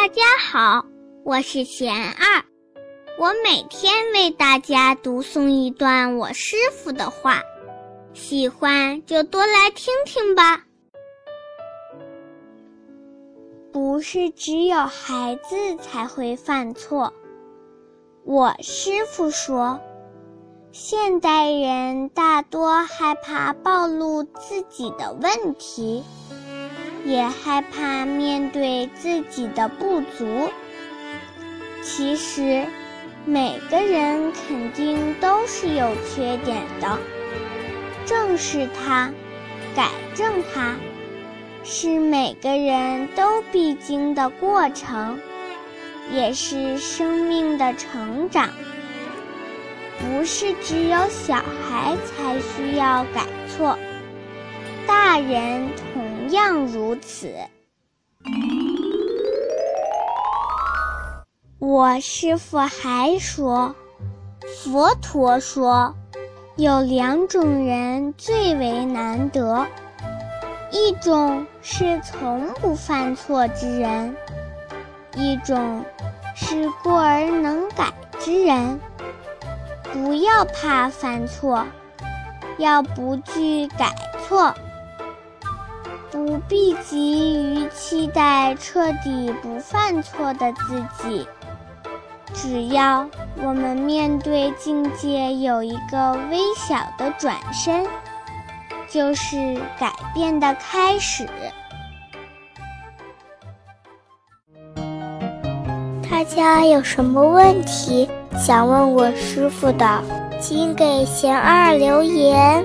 大家好，我是贤二，我每天为大家读诵一段我师傅的话，喜欢就多来听听吧。不是只有孩子才会犯错，我师傅说，现代人大多害怕暴露自己的问题。也害怕面对自己的不足。其实，每个人肯定都是有缺点的。正视它，改正它，是每个人都必经的过程，也是生命的成长。不是只有小孩才需要改错。大人样如此。我师傅还说，佛陀说，有两种人最为难得，一种是从不犯错之人，一种是过而能改之人。不要怕犯错，要不惧改错。不必急于期待彻底不犯错的自己，只要我们面对境界有一个微小的转身，就是改变的开始。大家有什么问题想问我师傅的，请给贤二留言。